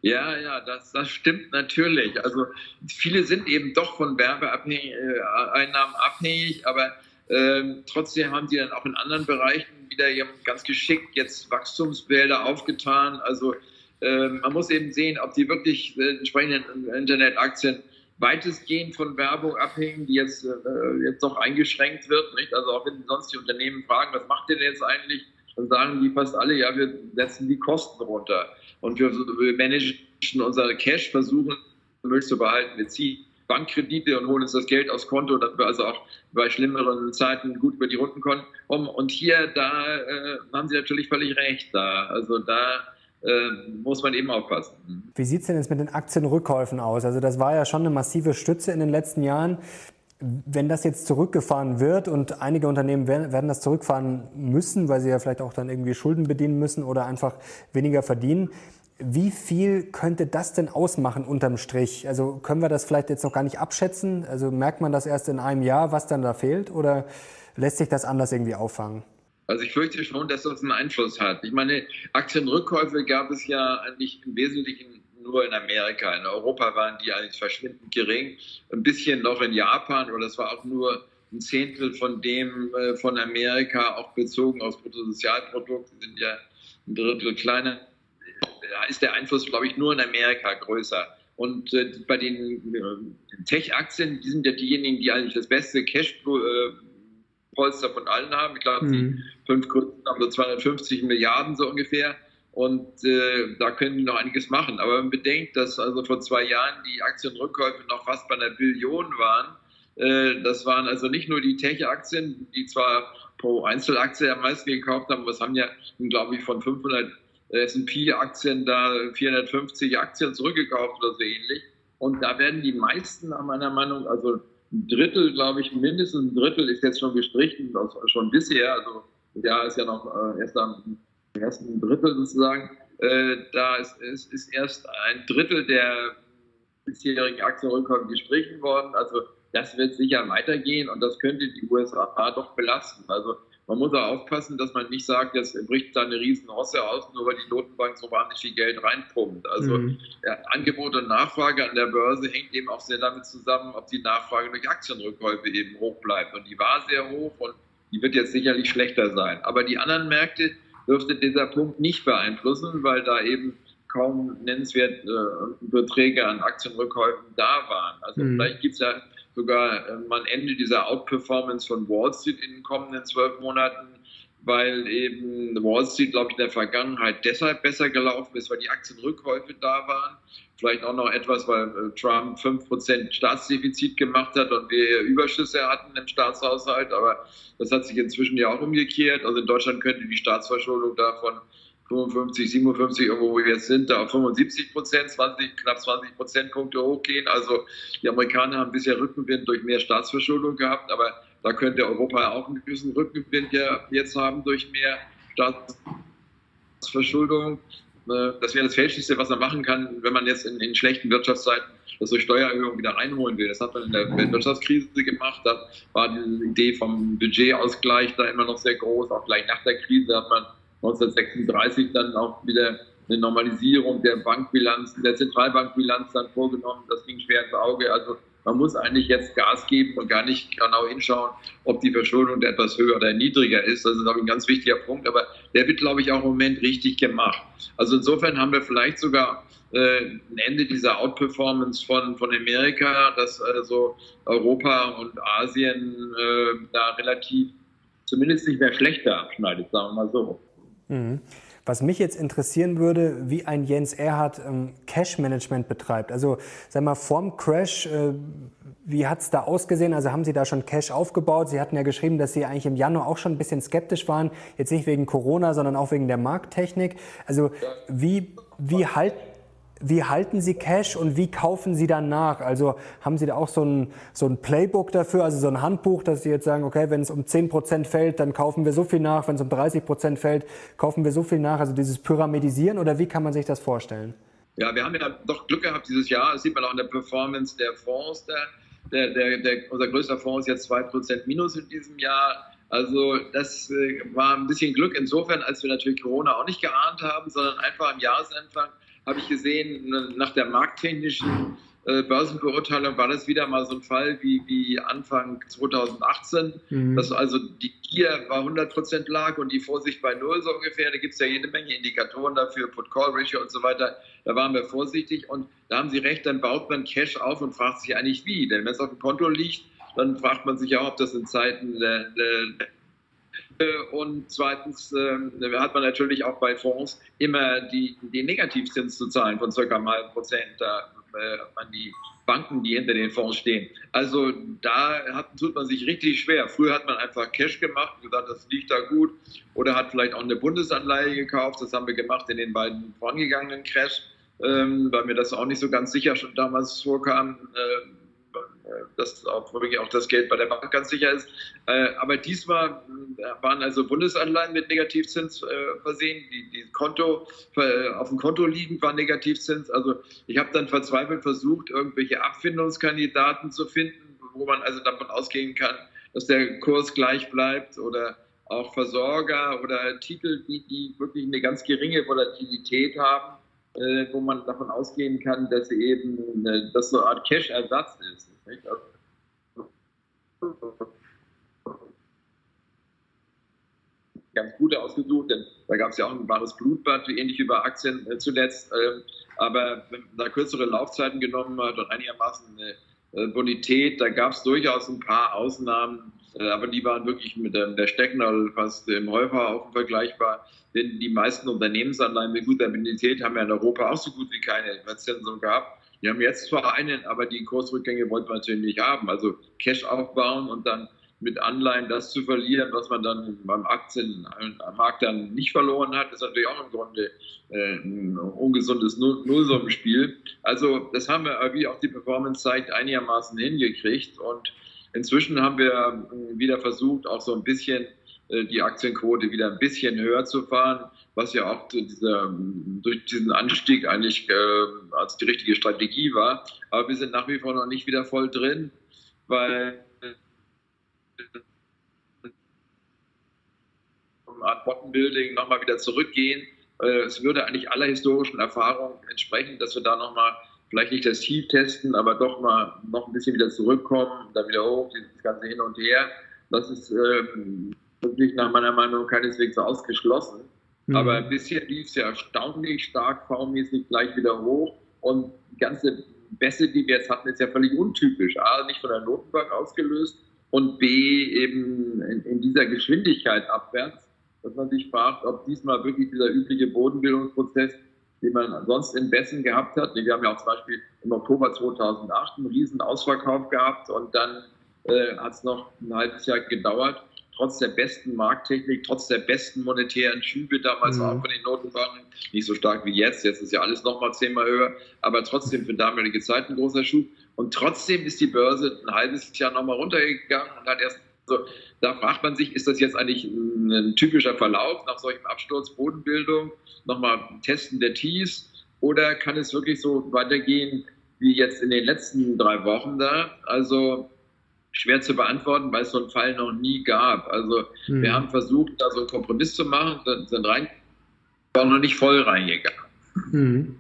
Ja, ja, das, das stimmt natürlich. Also viele sind eben doch von Werbeeinnahmen abhängig, aber äh, trotzdem haben sie dann auch in anderen Bereichen wieder ganz geschickt jetzt Wachstumsbilder aufgetan. Also ähm, man muss eben sehen, ob die wirklich äh, entsprechenden Internetaktien weitestgehend von Werbung abhängen, die jetzt, äh, jetzt noch eingeschränkt wird. Nicht? Also auch wenn sonst die Unternehmen fragen, was macht ihr denn jetzt eigentlich, dann sagen die fast alle, ja, wir setzen die Kosten runter und wir, wir managen unser Cash, versuchen möglichst zu behalten. Wir ziehen Bankkredite und holen uns das Geld aufs Konto, damit wir also auch bei schlimmeren Zeiten gut über die Runden kommen. Und hier, da äh, haben Sie natürlich völlig recht. Da, also da äh, muss man eben aufpassen. Wie sieht es denn jetzt mit den Aktienrückkäufen aus? Also das war ja schon eine massive Stütze in den letzten Jahren. Wenn das jetzt zurückgefahren wird und einige Unternehmen werden das zurückfahren müssen, weil sie ja vielleicht auch dann irgendwie Schulden bedienen müssen oder einfach weniger verdienen, wie viel könnte das denn ausmachen unterm Strich? Also können wir das vielleicht jetzt noch gar nicht abschätzen? Also merkt man das erst in einem Jahr, was dann da fehlt? Oder lässt sich das anders irgendwie auffangen? Also ich fürchte schon, dass das einen Einfluss hat. Ich meine, Aktienrückkäufe gab es ja eigentlich im Wesentlichen nur in Amerika. In Europa waren die eigentlich verschwindend gering. Ein bisschen noch in Japan, aber das war auch nur ein Zehntel von dem äh, von Amerika, auch bezogen aufs Bruttosozialprodukt, sind ja ein Drittel kleiner. Da ist der Einfluss, glaube ich, nur in Amerika größer. Und äh, bei den äh, Tech-Aktien, die sind ja diejenigen, die eigentlich das beste Cash äh, von allen haben. Ich glaube, mhm. die fünf größten haben so 250 Milliarden so ungefähr. Und äh, da können die noch einiges machen. Aber man bedenkt, dass also vor zwei Jahren die Aktienrückkäufe noch fast bei einer Billion waren. Äh, das waren also nicht nur die Tech-Aktien, die zwar pro Einzelaktie am meisten gekauft haben, aber es haben ja, glaube ich, von 500 S&P-Aktien da 450 Aktien zurückgekauft oder so ähnlich. Und da werden die meisten nach meiner Meinung, also ein Drittel, glaube ich, mindestens ein Drittel ist jetzt schon gestrichen, schon bisher. Also Jahr ist ja noch äh, erst am ersten Drittel sozusagen. Äh, da ist, ist, ist erst ein Drittel der bisherigen Aktienrückkäufe gestrichen worden. Also das wird sicher weitergehen und das könnte die USA doch belasten. Also man muss auch aufpassen, dass man nicht sagt, jetzt bricht da eine riesen Rosse aus, nur weil die Notenbank so wahnsinnig viel Geld reinpumpt. Also mhm. ja, Angebot und Nachfrage an der Börse hängt eben auch sehr damit zusammen, ob die Nachfrage durch Aktienrückkäufe eben hoch bleibt. Und die war sehr hoch und die wird jetzt sicherlich schlechter sein. Aber die anderen Märkte dürfte dieser Punkt nicht beeinflussen, weil da eben kaum nennenswert äh, Beträge an Aktienrückkäufen da waren. Also mhm. vielleicht gibt es ja sogar ähm, am Ende dieser Outperformance von Wall Street in den kommenden zwölf Monaten, weil eben Wall Street, glaube ich, in der Vergangenheit deshalb besser gelaufen ist, weil die Aktienrückkäufe da waren. Vielleicht auch noch etwas, weil äh, Trump 5% Staatsdefizit gemacht hat und wir Überschüsse hatten im Staatshaushalt. Aber das hat sich inzwischen ja auch umgekehrt. Also in Deutschland könnte die Staatsverschuldung davon 55, 57, irgendwo wo wir jetzt sind, da auf 75 Prozent, 20, knapp 20 Prozentpunkte hochgehen. Also die Amerikaner haben bisher Rückenwind durch mehr Staatsverschuldung gehabt, aber da könnte Europa auch einen gewissen Rückenwind ja jetzt haben durch mehr Staatsverschuldung. Äh, das wäre das Fälschlichste, was man machen kann, wenn man jetzt in, in schlechten Wirtschaftszeiten das durch Steuererhöhung wieder reinholen will. Das hat man in der Wirtschaftskrise gemacht. Da war die Idee vom Budgetausgleich da immer noch sehr groß. Auch gleich nach der Krise hat man 1936 dann auch wieder eine Normalisierung der Bankbilanz, der Zentralbankbilanz dann vorgenommen. Das ging schwer ins Auge. Also man muss eigentlich jetzt Gas geben und gar nicht genau hinschauen, ob die Verschuldung etwas höher oder niedriger ist. Das ist auch ein ganz wichtiger Punkt, aber der wird, glaube ich, auch im Moment richtig gemacht. Also insofern haben wir vielleicht sogar äh, ein Ende dieser Outperformance von, von Amerika, dass also Europa und Asien äh, da relativ zumindest nicht mehr schlechter abschneidet, sagen wir mal so. Mhm. Was mich jetzt interessieren würde, wie ein Jens Erhard ähm, Cash-Management betreibt. Also, sag mal, vorm Crash, äh, wie hat es da ausgesehen? Also haben Sie da schon Cash aufgebaut? Sie hatten ja geschrieben, dass Sie eigentlich im Januar auch schon ein bisschen skeptisch waren. Jetzt nicht wegen Corona, sondern auch wegen der Markttechnik. Also, wie, wie halt wie halten Sie Cash und wie kaufen Sie dann nach? Also haben Sie da auch so ein, so ein Playbook dafür, also so ein Handbuch, dass Sie jetzt sagen, okay, wenn es um 10 Prozent fällt, dann kaufen wir so viel nach, wenn es um 30 Prozent fällt, kaufen wir so viel nach, also dieses Pyramidisieren oder wie kann man sich das vorstellen? Ja, wir haben ja doch Glück gehabt dieses Jahr, das sieht man auch in der Performance der Fonds, der, der, der, der unser größter Fonds ist jetzt 2% minus in diesem Jahr. Also das äh, war ein bisschen Glück insofern, als wir natürlich Corona auch nicht geahnt haben, sondern einfach am Jahresanfang habe ich gesehen, nach der markttechnischen äh, Börsenbeurteilung war das wieder mal so ein Fall wie, wie Anfang 2018, mhm. dass also die Gier bei 100 Prozent lag und die Vorsicht bei Null so ungefähr. Da gibt es ja jede Menge Indikatoren dafür, Put-Call-Ratio und so weiter. Da waren wir vorsichtig und da haben Sie recht, dann baut man Cash auf und fragt sich eigentlich wie. Denn wenn es auf dem Konto liegt, dann fragt man sich auch, ob das in Zeiten der, der und zweitens äh, hat man natürlich auch bei Fonds immer die, den Negativzins zu zahlen von circa einem halben Prozent da, äh, an die Banken, die hinter den Fonds stehen. Also da hat, tut man sich richtig schwer. Früher hat man einfach Cash gemacht und gesagt, das liegt da gut. Oder hat vielleicht auch eine Bundesanleihe gekauft. Das haben wir gemacht in den beiden vorangegangenen Crash, ähm, weil mir das auch nicht so ganz sicher schon damals vorkam. Äh, dass auch wirklich auch das Geld bei der Bank ganz sicher ist. Äh, aber diesmal äh, waren also Bundesanleihen mit Negativzins äh, versehen, die, die Konto auf dem Konto liegend war Negativzins. Also ich habe dann verzweifelt versucht, irgendwelche Abfindungskandidaten zu finden, wo man also davon ausgehen kann, dass der Kurs gleich bleibt oder auch Versorger oder Titel, die, die wirklich eine ganz geringe Volatilität haben, äh, wo man davon ausgehen kann, dass sie eben äh, das so eine Art Cash-Ersatz ist. Ganz gute ausgesucht, denn da gab es ja auch ein wahres Blutbad, ähnlich bei Aktien äh, zuletzt. Ähm, aber wenn man da kürzere Laufzeiten genommen hat und einigermaßen äh, Bonität, da gab es durchaus ein paar Ausnahmen, äh, aber die waren wirklich mit der, der Stecknadel fast im Häuferhaufen vergleichbar. Denn die meisten Unternehmensanleihen mit guter Bonität haben ja in Europa auch so gut wie keine Verzinsung gehabt. Die haben jetzt zwar einen, aber die Kursrückgänge wollten wir natürlich nicht haben. Also Cash aufbauen und dann mit Anleihen das zu verlieren, was man dann beim Aktienmarkt dann nicht verloren hat, ist natürlich auch im Grunde äh, ein ungesundes Nullsummenspiel. Also das haben wir, wie auch die Performance zeigt, einigermaßen hingekriegt und inzwischen haben wir äh, wieder versucht, auch so ein bisschen äh, die Aktienquote wieder ein bisschen höher zu fahren, was ja auch dieser, durch diesen Anstieg eigentlich äh, als die richtige Strategie war. Aber wir sind nach wie vor noch nicht wieder voll drin, weil eine Art Bottenbuilding nochmal wieder zurückgehen. Äh, es würde eigentlich aller historischen Erfahrungen entsprechen, dass wir da nochmal vielleicht nicht das Ziel testen, aber doch mal noch ein bisschen wieder zurückkommen, dann wieder hoch, dieses ganze Hin und Her. Das ist ähm, wirklich nach meiner Meinung keineswegs ausgeschlossen. Mhm. Aber bisher lief es ja erstaunlich stark V-mäßig gleich wieder hoch und die ganze Bässe, die wir jetzt hatten, ist ja völlig untypisch. A, nicht von der Notenbank ausgelöst und B, eben in, in dieser Geschwindigkeit abwärts, dass man sich fragt, ob diesmal wirklich dieser übliche Bodenbildungsprozess, den man sonst in Bässen gehabt hat, wir haben ja auch zum Beispiel im Oktober 2008 einen riesen Ausverkauf gehabt und dann äh, hat es noch ein halbes Jahr gedauert trotz der besten Markttechnik, trotz der besten monetären Schübe damals mhm. auch von den Notenbanken, nicht so stark wie jetzt, jetzt ist ja alles nochmal zehnmal höher, aber trotzdem für damalige Zeit ein großer Schub. Und trotzdem ist die Börse ein halbes Jahr nochmal runtergegangen und hat erst Also da fragt man sich, ist das jetzt eigentlich ein, ein typischer Verlauf nach solchem Absturz, Bodenbildung, nochmal Testen der Tees oder kann es wirklich so weitergehen wie jetzt in den letzten drei Wochen da? Also schwer zu beantworten, weil es so einen Fall noch nie gab. Also mhm. wir haben versucht, da so einen Kompromiss zu machen, sind rein, war noch nicht voll reingegangen. Mhm.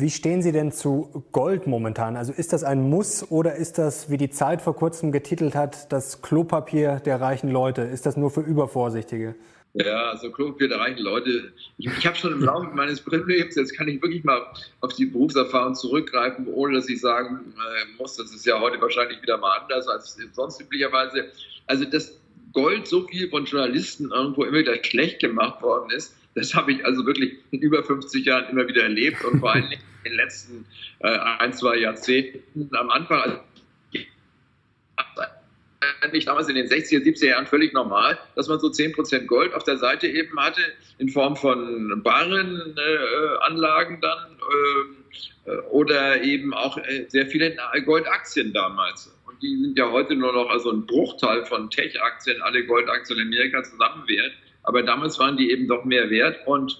Wie stehen Sie denn zu Gold momentan? Also ist das ein Muss oder ist das, wie die Zeit vor kurzem getitelt hat, das Klopapier der reichen Leute? Ist das nur für Übervorsichtige? Ja, also Klopapier der reichen Leute. Ich, ich habe schon im Laufe meines Berufslebens, jetzt kann ich wirklich mal auf die Berufserfahrung zurückgreifen, ohne dass ich sagen äh, muss, das ist ja heute wahrscheinlich wieder mal anders als sonst üblicherweise. Also das Gold so viel von Journalisten irgendwo immer wieder schlecht gemacht worden ist, das habe ich also wirklich in über 50 Jahren immer wieder erlebt und vor allem in den letzten äh, ein, zwei Jahrzehnten. Am Anfang, also, eigentlich damals in den 60er, 70er Jahren völlig normal, dass man so 10% Gold auf der Seite eben hatte, in Form von baren äh, dann äh, oder eben auch äh, sehr viele Goldaktien damals. Und die sind ja heute nur noch also ein Bruchteil von Tech-Aktien, alle Goldaktien in Amerika zusammen wert aber damals waren die eben doch mehr wert und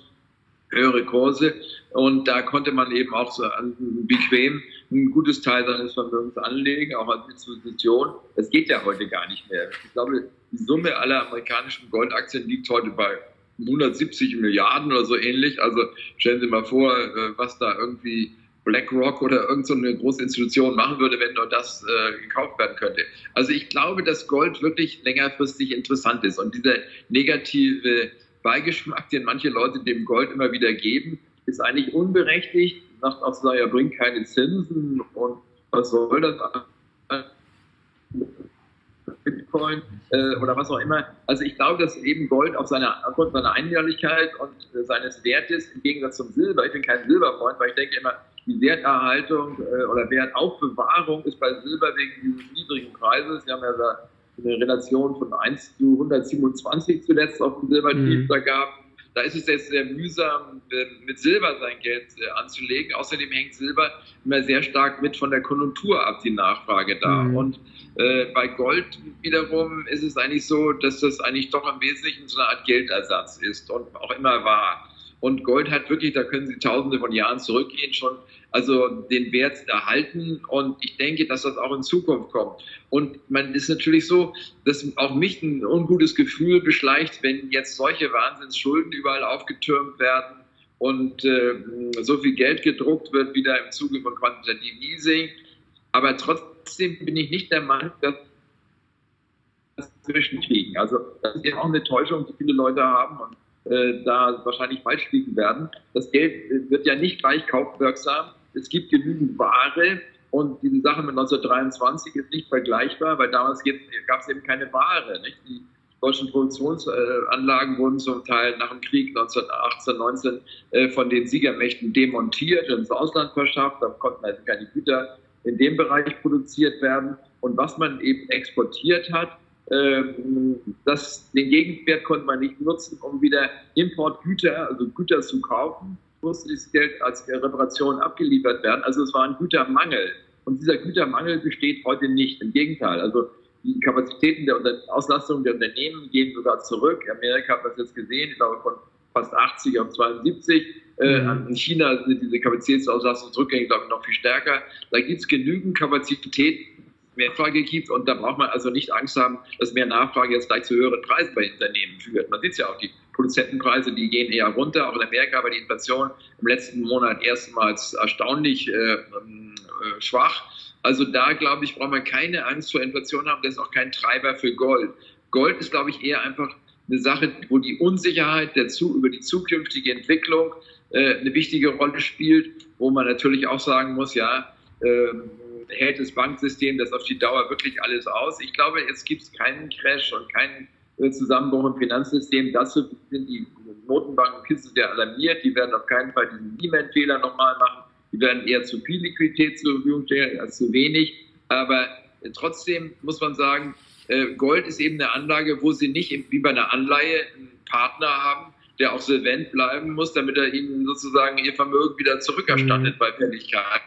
höhere Kurse. Und da konnte man eben auch so bequem ein gutes Teil seines Vermögens anlegen, auch als Institution. Das geht ja heute gar nicht mehr. Ich glaube, die Summe aller amerikanischen Goldaktien liegt heute bei 170 Milliarden oder so ähnlich. Also stellen Sie mal vor, äh, was da irgendwie BlackRock oder irgendeine so große Institution machen würde, wenn nur das äh, gekauft werden könnte. Also ich glaube, dass Gold wirklich längerfristig interessant ist und dieser negative Beigeschmack, den manche Leute dem Gold immer wieder geben, ist eigentlich unberechtigt. Sagt auch, ja, bringt keine Zinsen und was soll das? Bitcoin äh, oder was auch immer. Also ich glaube, dass eben Gold auf seiner, aufgrund seiner Einjährlichkeit und äh, seines Wertes im Gegensatz zum Silber, ich bin kein Silberfreund, weil ich denke immer, die Werterhaltung äh, oder Wertaufbewahrung ist bei Silber wegen dieses niedrigen Preises, wir haben ja da eine Relation von 1 zu 127 zuletzt auf dem Silbertief mhm. da gab. Da ist es jetzt sehr mühsam, äh, mit Silber sein Geld äh, anzulegen. Außerdem hängt Silber immer sehr stark mit von der Konjunktur ab, die Nachfrage da. Mhm. Und äh, bei Gold wiederum ist es eigentlich so, dass das eigentlich doch im Wesentlichen so eine Art Geldersatz ist und auch immer war. Und Gold hat wirklich, da können Sie tausende von Jahren zurückgehen, schon also den Wert erhalten. Und ich denke, dass das auch in Zukunft kommt. Und man ist natürlich so, dass auch mich ein ungutes Gefühl beschleicht, wenn jetzt solche Wahnsinnsschulden überall aufgetürmt werden und äh, so viel Geld gedruckt wird, wieder im Zuge von Quantitative Easing. Aber trotzdem bin ich nicht der Meinung, dass das zwischenkriegen. Also das ist ja auch eine Täuschung, die viele Leute haben. Und äh, da wahrscheinlich falsch liegen werden. Das Geld äh, wird ja nicht gleich kaufwirksam. Es gibt genügend Ware und diese Sache mit 1923 ist nicht vergleichbar, weil damals gab es eben keine Ware. Nicht? Die deutschen Produktionsanlagen wurden zum Teil nach dem Krieg 1918, 19 äh, von den Siegermächten demontiert und ins Ausland verschafft. Da konnten also keine Güter in dem Bereich produziert werden. Und was man eben exportiert hat, ähm, das, den Gegenwert konnte man nicht nutzen, um wieder Importgüter, also Güter zu kaufen, musste dieses Geld als Reparation abgeliefert werden. Also es war ein Gütermangel. Und dieser Gütermangel besteht heute nicht. Im Gegenteil. Also die Kapazitäten der Auslastung der Unternehmen gehen sogar zurück. Amerika hat das jetzt gesehen, ich glaube von fast 80 auf 72. Äh, mhm. In China sind diese Kapazitätsauslastung zurückgängig, glaube ich, noch viel stärker. Da gibt es genügend Kapazität, Mehrfrage gibt. Und da braucht man also nicht Angst haben, dass mehr Nachfrage jetzt gleich zu höheren Preisen bei Unternehmen führt. Man sieht ja auch, die Produzentenpreise, die gehen eher runter. Auch in Amerika war die Inflation im letzten Monat erstmals erstaunlich äh, äh, schwach. Also da, glaube ich, braucht man keine Angst vor Inflation haben. Das ist auch kein Treiber für Gold. Gold ist, glaube ich, eher einfach eine Sache, wo die Unsicherheit dazu über die zukünftige Entwicklung äh, eine wichtige Rolle spielt, wo man natürlich auch sagen muss, ja, äh, hält das Banksystem das auf die Dauer wirklich alles aus? Ich glaube, jetzt gibt es keinen Crash und keinen äh, Zusammenbruch im Finanzsystem. Dazu sind die Notenbanken sehr alarmiert. Die werden auf keinen Fall diesen Lehman-Fehler nochmal machen. Die werden eher zu viel Liquidität zur Verfügung stellen als zu wenig. Aber äh, trotzdem muss man sagen, äh, Gold ist eben eine Anlage, wo sie nicht wie bei einer Anleihe einen Partner haben, der auch solvent bleiben muss, damit er ihnen sozusagen ihr Vermögen wieder zurückerstattet mhm. bei Fälligkeit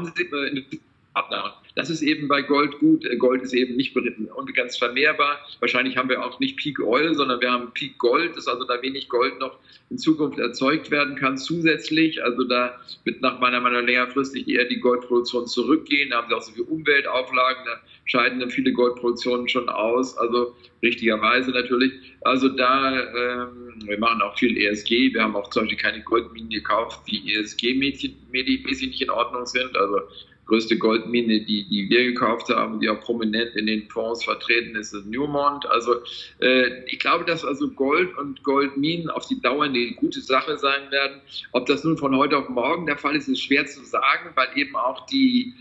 haben sie äh, Partner. Das ist eben bei Gold gut. Gold ist eben nicht unbegrenzt vermehrbar. Wahrscheinlich haben wir auch nicht Peak Oil, sondern wir haben Peak Gold, dass also da wenig Gold noch in Zukunft erzeugt werden kann zusätzlich. Also da wird nach meiner Meinung längerfristig eher die Goldproduktion zurückgehen. Da haben sie auch so viele Umweltauflagen, da scheiden dann viele Goldproduktionen schon aus. Also richtigerweise natürlich. Also da, ähm, wir machen auch viel ESG. Wir haben auch zum Beispiel keine Goldminen gekauft, die ESG-mäßig nicht in Ordnung sind. Also größte Goldmine, die, die wir gekauft haben, die auch prominent in den Fonds vertreten ist, ist Newmont. Also äh, ich glaube, dass also Gold und Goldminen auf die Dauer eine gute Sache sein werden. Ob das nun von heute auf morgen der Fall ist, ist schwer zu sagen, weil eben auch die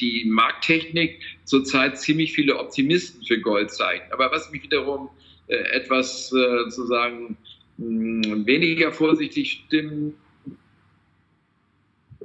die Markttechnik zurzeit ziemlich viele Optimisten für Gold zeigt. Aber was mich wiederum äh, etwas äh, sozusagen mh, weniger vorsichtig stimmt,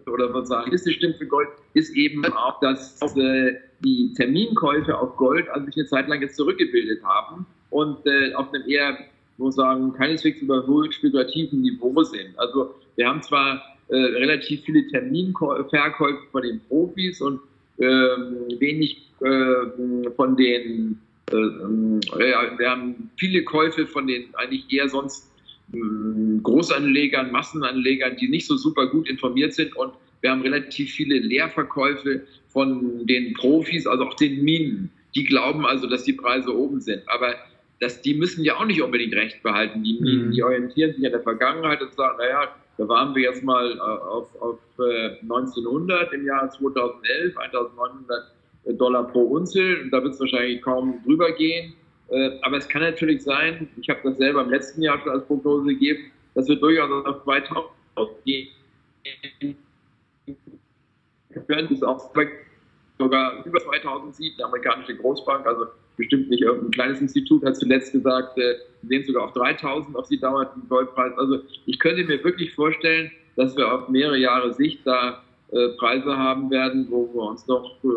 oder was sagen, ist stimmt für Gold, ist eben auch, dass äh, die Terminkäufe auf Gold also sich eine Zeit lang jetzt zurückgebildet haben und äh, auf einem eher, muss sagen, keineswegs überholt spekulativen Niveau sind. Also wir haben zwar äh, relativ viele Terminverkäufe von den Profis und ähm, wenig äh, von den, äh, ja, wir haben viele Käufe von den eigentlich eher sonst ähm, Großanlegern, Massenanlegern, die nicht so super gut informiert sind und wir haben relativ viele Leerverkäufe von den Profis, also auch den Minen. Die glauben also, dass die Preise oben sind. Aber das, die müssen ja auch nicht unbedingt recht behalten. Die Minen, mhm. die orientieren sich an der Vergangenheit und sagen, naja, da waren wir jetzt mal äh, auf, auf 1900 äh, im Jahr 2011, 1900 Dollar pro Unze. Und da wird es wahrscheinlich kaum drüber gehen. Äh, aber es kann natürlich sein, ich habe das selber im letzten Jahr schon als Prognose gegeben, dass wir durchaus auf 2000 gehen können. ist auch sogar über 2000 sieht, eine amerikanische Großbank, also bestimmt nicht irgendein kleines Institut, hat zuletzt gesagt, äh, sehen sogar auf 3000 auf die Dauer den Goldpreis. Also ich könnte mir wirklich vorstellen, dass wir auf mehrere Jahre Sicht da äh, Preise haben werden, wo wir uns noch äh,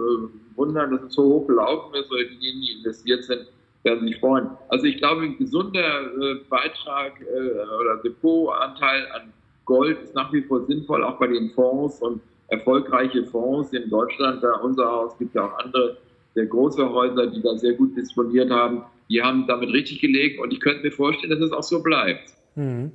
wundern, dass es so hoch gelaufen ist, oder diejenigen, die investiert sind, werden sich freuen. Also ich glaube, ein gesunder äh, Beitrag äh, oder Depotanteil an Gold ist nach wie vor sinnvoll, auch bei den Fonds und erfolgreiche Fonds in Deutschland. Da unser Haus gibt ja auch andere sehr große Häuser, die da sehr gut disponiert haben. Die haben damit richtig gelegt und ich könnte mir vorstellen, dass es auch so bleibt. Mhm.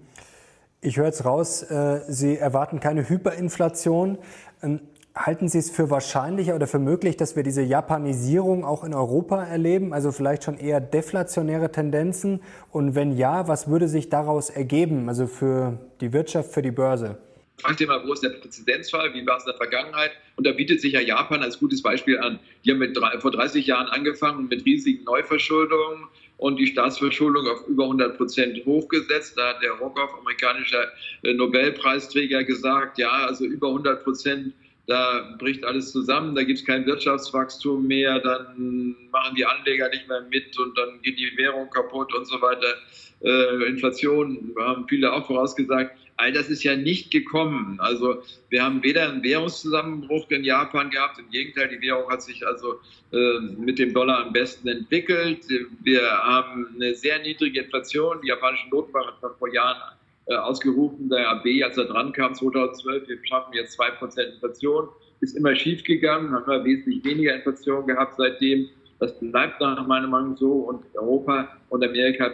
Ich höre jetzt raus, äh, Sie erwarten keine Hyperinflation. Ähm, Halten Sie es für wahrscheinlicher oder für möglich, dass wir diese Japanisierung auch in Europa erleben? Also vielleicht schon eher deflationäre Tendenzen? Und wenn ja, was würde sich daraus ergeben? Also für die Wirtschaft, für die Börse? Fragt mal, wo ist der Präzedenzfall? Wie war es in der Vergangenheit? Und da bietet sich ja Japan als gutes Beispiel an. Die haben drei, vor 30 Jahren angefangen mit riesigen Neuverschuldungen und die Staatsverschuldung auf über 100 Prozent hochgesetzt. Da hat der Rogoff, amerikanischer äh, Nobelpreisträger, gesagt, ja, also über 100 Prozent da bricht alles zusammen, da gibt es kein Wirtschaftswachstum mehr, dann machen die Anleger nicht mehr mit und dann geht die Währung kaputt und so weiter. Äh, Inflation haben viele auch vorausgesagt. All das ist ja nicht gekommen. Also wir haben weder einen Währungszusammenbruch in Japan gehabt, im Gegenteil, die Währung hat sich also äh, mit dem Dollar am besten entwickelt. Wir haben eine sehr niedrige Inflation. Die japanische Notenbank hat vor Jahren äh, ausgerufen, der AB, als er dran kam 2012, wir schaffen jetzt 2% Inflation, ist immer schief gegangen, haben wir wesentlich weniger Inflation gehabt seitdem. Das bleibt nach meiner Meinung so und Europa und Amerika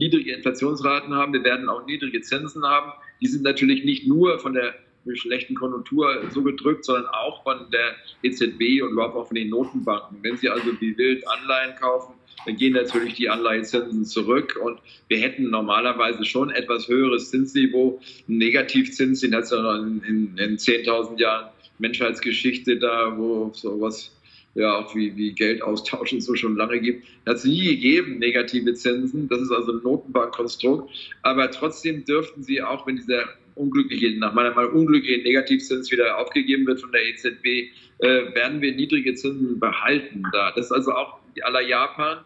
niedrige Inflationsraten haben. Wir werden auch niedrige Zinsen haben. Die sind natürlich nicht nur von der schlechten Konjunktur so gedrückt, sondern auch von der EZB und überhaupt auch von den Notenbanken. Wenn Sie also wie wild Anleihen kaufen, dann gehen natürlich die Anleihezinsen zurück und wir hätten normalerweise schon etwas höheres Zinsniveau. Ein Negativzins, den hat es ja in, in, in 10.000 Jahren Menschheitsgeschichte da, wo sowas ja auch wie, wie Geldaustausch und so schon lange gibt. Hat es nie gegeben, negative Zinsen. Das ist also ein Notenbankkonstrukt. Aber trotzdem dürften sie auch, wenn dieser unglückliche, nach meiner Meinung unglückliche Negativzins wieder aufgegeben wird von der EZB, äh, werden wir niedrige Zinsen behalten da. Das ist also auch aller Japan.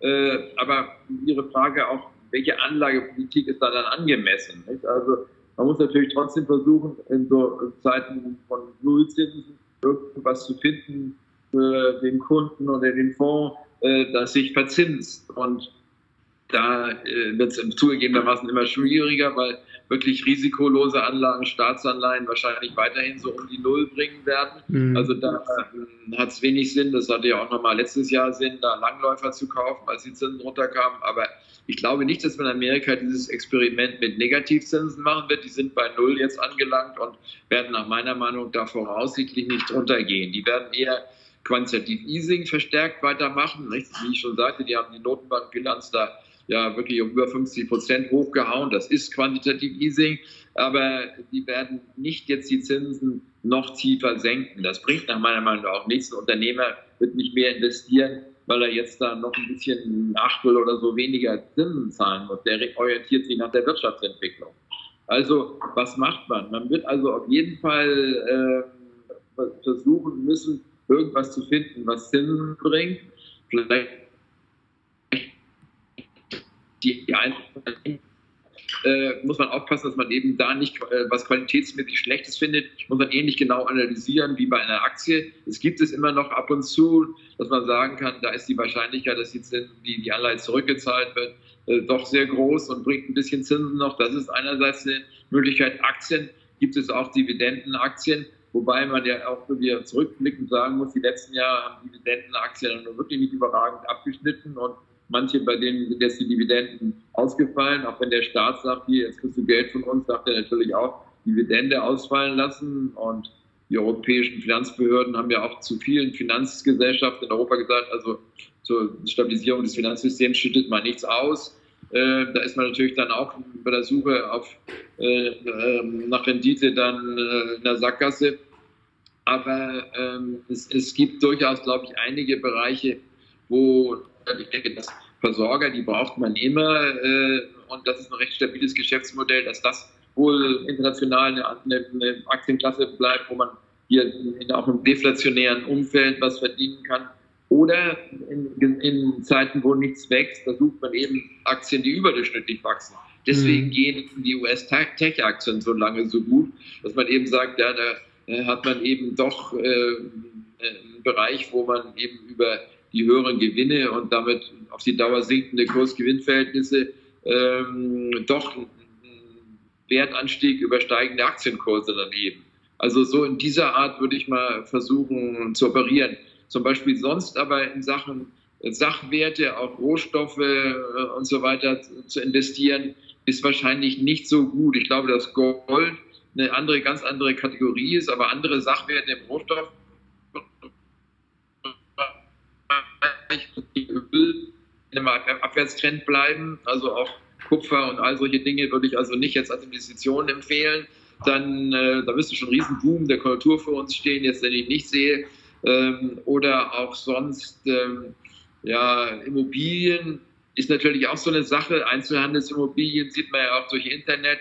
Äh, aber Ihre Frage auch, welche Anlagepolitik ist da dann angemessen? Nicht? Also man muss natürlich trotzdem versuchen, in so Zeiten von Nullzinsen irgendwas zu finden für den Kunden oder den Fonds, äh, das sich verzinst. Und da äh, wird es zugegebenermaßen immer schwieriger, weil wirklich risikolose Anlagen, Staatsanleihen wahrscheinlich weiterhin so um die Null bringen werden. Mhm. Also da äh, hat es wenig Sinn, das hatte ja auch nochmal letztes Jahr Sinn, da Langläufer zu kaufen, als die Zinsen runterkamen. Aber ich glaube nicht, dass man in Amerika dieses Experiment mit Negativzinsen machen wird. Die sind bei Null jetzt angelangt und werden nach meiner Meinung da voraussichtlich nicht runtergehen. Die werden eher quantitativ Easing verstärkt weitermachen. Wie ich schon sagte, die haben die Notenbankbilanz da ja wirklich um über 50 Prozent hochgehauen. Das ist quantitativ Easing, aber die werden nicht jetzt die Zinsen noch tiefer senken. Das bringt nach meiner Meinung auch nichts. Ein Unternehmer wird nicht mehr investieren, weil er jetzt da noch ein bisschen Achtel oder so weniger Zinsen zahlen muss. Der orientiert sich nach der Wirtschaftsentwicklung. Also, was macht man? Man wird also auf jeden Fall äh, versuchen müssen, irgendwas zu finden, was Zinsen bringt. Vielleicht die, die äh, muss man aufpassen, dass man eben da nicht äh, was qualitätsmäßig Schlechtes findet, muss man ähnlich genau analysieren wie bei einer Aktie. Es gibt es immer noch ab und zu, dass man sagen kann, da ist die Wahrscheinlichkeit, dass die, die, die Anleihe zurückgezahlt wird, äh, doch sehr groß und bringt ein bisschen Zinsen noch. Das ist einerseits eine Möglichkeit. Aktien gibt es auch Dividendenaktien. Wobei man ja auch wieder zurückblickend sagen muss, die letzten Jahre haben Dividendenaktien wirklich nicht überragend abgeschnitten und manche, bei denen sind jetzt die Dividenden ausgefallen. Auch wenn der Staat sagt, hier, jetzt kriegst du Geld von uns, darf er natürlich auch Dividende ausfallen lassen. Und die europäischen Finanzbehörden haben ja auch zu vielen Finanzgesellschaften in Europa gesagt, also zur Stabilisierung des Finanzsystems schüttet man nichts aus. Äh, da ist man natürlich dann auch bei der Suche auf, äh, äh, nach Rendite dann äh, in der Sackgasse. Aber ähm, es, es, gibt durchaus, glaube ich, einige Bereiche, wo ich denke, dass Versorger, die braucht man immer und das ist ein recht stabiles Geschäftsmodell, dass das wohl international eine, eine, Aktienklasse bleibt, wo man hier auch im deflationären Umfeld was verdienen kann. Oder in, in, Zeiten, wo nichts wächst, da sucht man eben Aktien, die überdurchschnittlich wachsen. Deswegen mhm. gehen die US-Tech-Aktien so lange so gut, dass man eben sagt, ja, da äh, hat man eben doch äh, einen Bereich, wo man eben über die höheren Gewinne und damit auf die Dauer sinkende Kurs-Gewinn-Verhältnisse ähm, doch einen Wertanstieg über steigende Aktienkurse daneben. Also so in dieser Art würde ich mal versuchen zu operieren. Zum Beispiel sonst aber in Sachen Sachwerte, auch Rohstoffe äh, und so weiter zu investieren, ist wahrscheinlich nicht so gut. Ich glaube, dass Gold eine andere, ganz andere Kategorie ist, aber andere Sachwerte im Rohstoff Öl in einem Abwärtstrend bleiben, also auch Kupfer und all solche Dinge würde ich also nicht jetzt als Investition empfehlen. Dann, äh, da müsste schon ein Riesenboom der Konjunktur für uns stehen, jetzt den ich nicht sehe. Ähm, oder auch sonst, ähm, ja, Immobilien ist natürlich auch so eine Sache. Einzelhandelsimmobilien sieht man ja auch durch Internet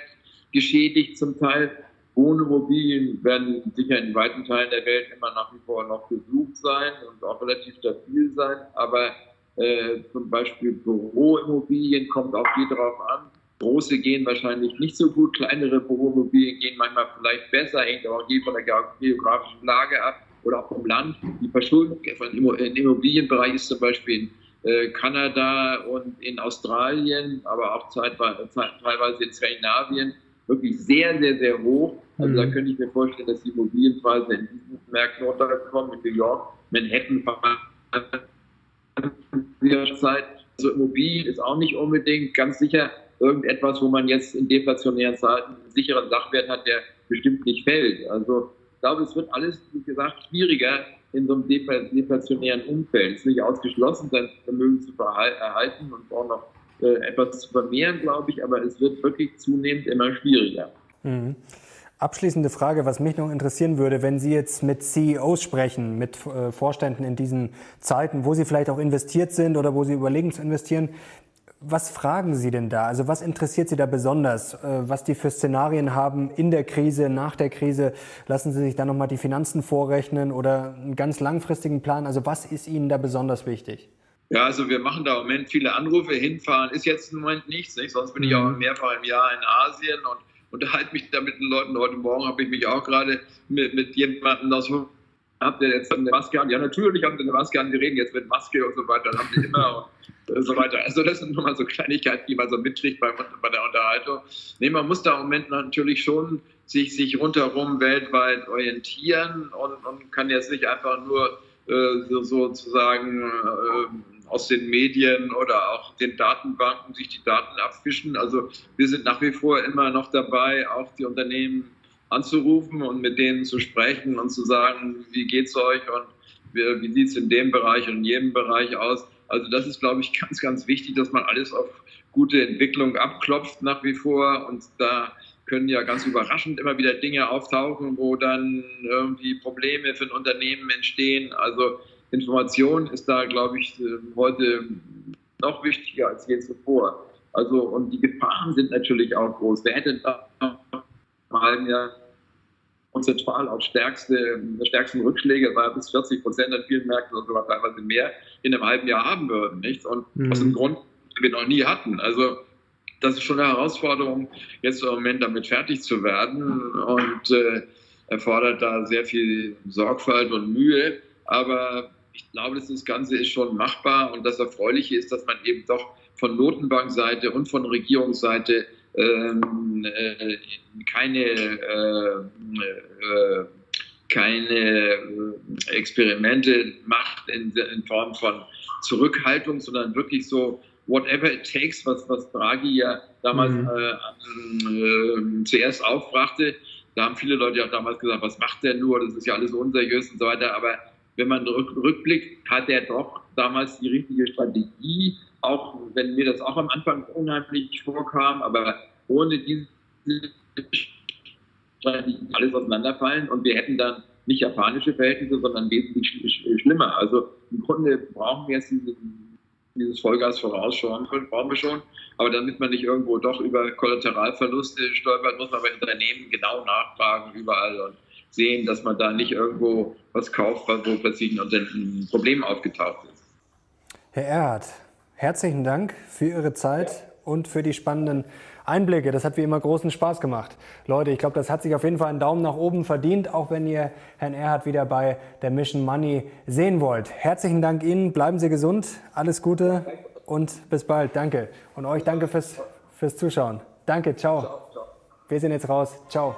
geschädigt zum Teil. Wohnimmobilien werden sicher in weiten Teilen der Welt immer nach wie vor noch gesucht sein und auch relativ stabil sein, aber äh, zum Beispiel Büroimmobilien kommt auch die darauf an. Große gehen wahrscheinlich nicht so gut, kleinere Büroimmobilien gehen manchmal vielleicht besser, hängt auch je von der geografischen Lage ab oder auch vom Land. Die Verschuldung im Immobilienbereich ist zum Beispiel in äh, Kanada und in Australien, aber auch teilweise in Skandinavien wirklich sehr, sehr, sehr hoch. Also mhm. da könnte ich mir vorstellen, dass die Immobilienpreise in diesen Märkten runterkommen, in New York, Manhattan, Zeit. Also Immobilien ist auch nicht unbedingt ganz sicher irgendetwas, wo man jetzt in deflationären Zeiten einen sicheren Sachwert hat, der bestimmt nicht fällt. Also glaube, es wird alles, wie gesagt, schwieriger in so einem deflationären Umfeld. Es ist nicht ausgeschlossen, sein Vermögen zu erhalten und auch noch äh, etwas zu vermehren, glaube ich, aber es wird wirklich zunehmend immer schwieriger. Mhm. Abschließende Frage, was mich noch interessieren würde, wenn Sie jetzt mit CEOs sprechen, mit äh, Vorständen in diesen Zeiten, wo Sie vielleicht auch investiert sind oder wo Sie überlegen zu investieren, was fragen Sie denn da? Also was interessiert Sie da besonders? Äh, was die für Szenarien haben in der Krise, nach der Krise? Lassen Sie sich da nochmal die Finanzen vorrechnen oder einen ganz langfristigen Plan? Also was ist Ihnen da besonders wichtig? Ja, also wir machen da im Moment viele Anrufe. Hinfahren ist jetzt im Moment nichts, nicht? sonst bin ich auch mhm. mehrfach im Jahr in Asien und unterhalte mich da mit den Leuten. Heute Morgen habe ich mich auch gerade mit, mit jemandem aus habt ihr jetzt eine Maske an? Ja, natürlich haben sie eine Maske an, wir reden jetzt mit Maske und so weiter, dann haben sie immer und so weiter. Also das sind nur mal so Kleinigkeiten, die man so mitkriegt bei, bei der Unterhaltung. Nee, man muss da im Moment natürlich schon sich, sich rundherum weltweit orientieren und, und kann jetzt nicht einfach nur äh, so, sozusagen äh, aus den Medien oder auch den Datenbanken sich die Daten abfischen. Also wir sind nach wie vor immer noch dabei, auch die Unternehmen anzurufen und mit denen zu sprechen und zu sagen, wie geht's euch und wie, wie sieht's in dem Bereich und in jedem Bereich aus. Also das ist, glaube ich, [laughs] ganz, ganz wichtig, dass man alles auf gute Entwicklung abklopft nach wie vor und da können ja ganz überraschend immer wieder Dinge auftauchen, wo dann irgendwie Probleme für ein Unternehmen entstehen. Also Information ist da, glaube ich, heute noch wichtiger als je zuvor. Also und die Gefahren sind natürlich auch groß. Wer hätte da mal ja prozentual auch stärkste, stärksten Rückschläge war bis 40 Prozent an vielen Märkten und sogar teilweise mehr in einem halben Jahr haben würden. Nicht? Und mhm. aus dem Grund, den wir noch nie hatten. Also das ist schon eine Herausforderung, jetzt im Moment damit fertig zu werden und äh, erfordert da sehr viel Sorgfalt und Mühe. Aber ich glaube, das Ganze ist schon machbar und das Erfreuliche ist, dass man eben doch von Notenbankseite und von Regierungsseite ähm, äh, keine, äh, äh, keine Experimente macht in, in, Form von Zurückhaltung, sondern wirklich so whatever it takes, was, was Draghi ja damals mhm. äh, zuerst aufbrachte. Da haben viele Leute auch damals gesagt, was macht der nur, das ist ja alles unseriös und so weiter. Aber wenn man rückblickt, hat er doch damals die richtige Strategie auch wenn mir das auch am Anfang unheimlich vorkam, aber ohne diese alles auseinanderfallen und wir hätten dann nicht japanische Verhältnisse, sondern wesentlich schlimmer. Also im Grunde brauchen wir jetzt diese, dieses Vollgas vorausschauen, brauchen wir schon. Aber damit man nicht irgendwo doch über Kollateralverluste stolpert, muss man bei Unternehmen genau nachfragen überall und sehen, dass man da nicht irgendwo was kauft, wo plötzlich ein Problem aufgetaucht ist. Herr Erhard, Herzlichen Dank für Ihre Zeit und für die spannenden Einblicke. Das hat wie immer großen Spaß gemacht. Leute, ich glaube, das hat sich auf jeden Fall einen Daumen nach oben verdient, auch wenn ihr Herrn Erhard wieder bei der Mission Money sehen wollt. Herzlichen Dank Ihnen, bleiben Sie gesund, alles Gute und bis bald. Danke. Und euch danke fürs, fürs Zuschauen. Danke, ciao. Wir sind jetzt raus. Ciao.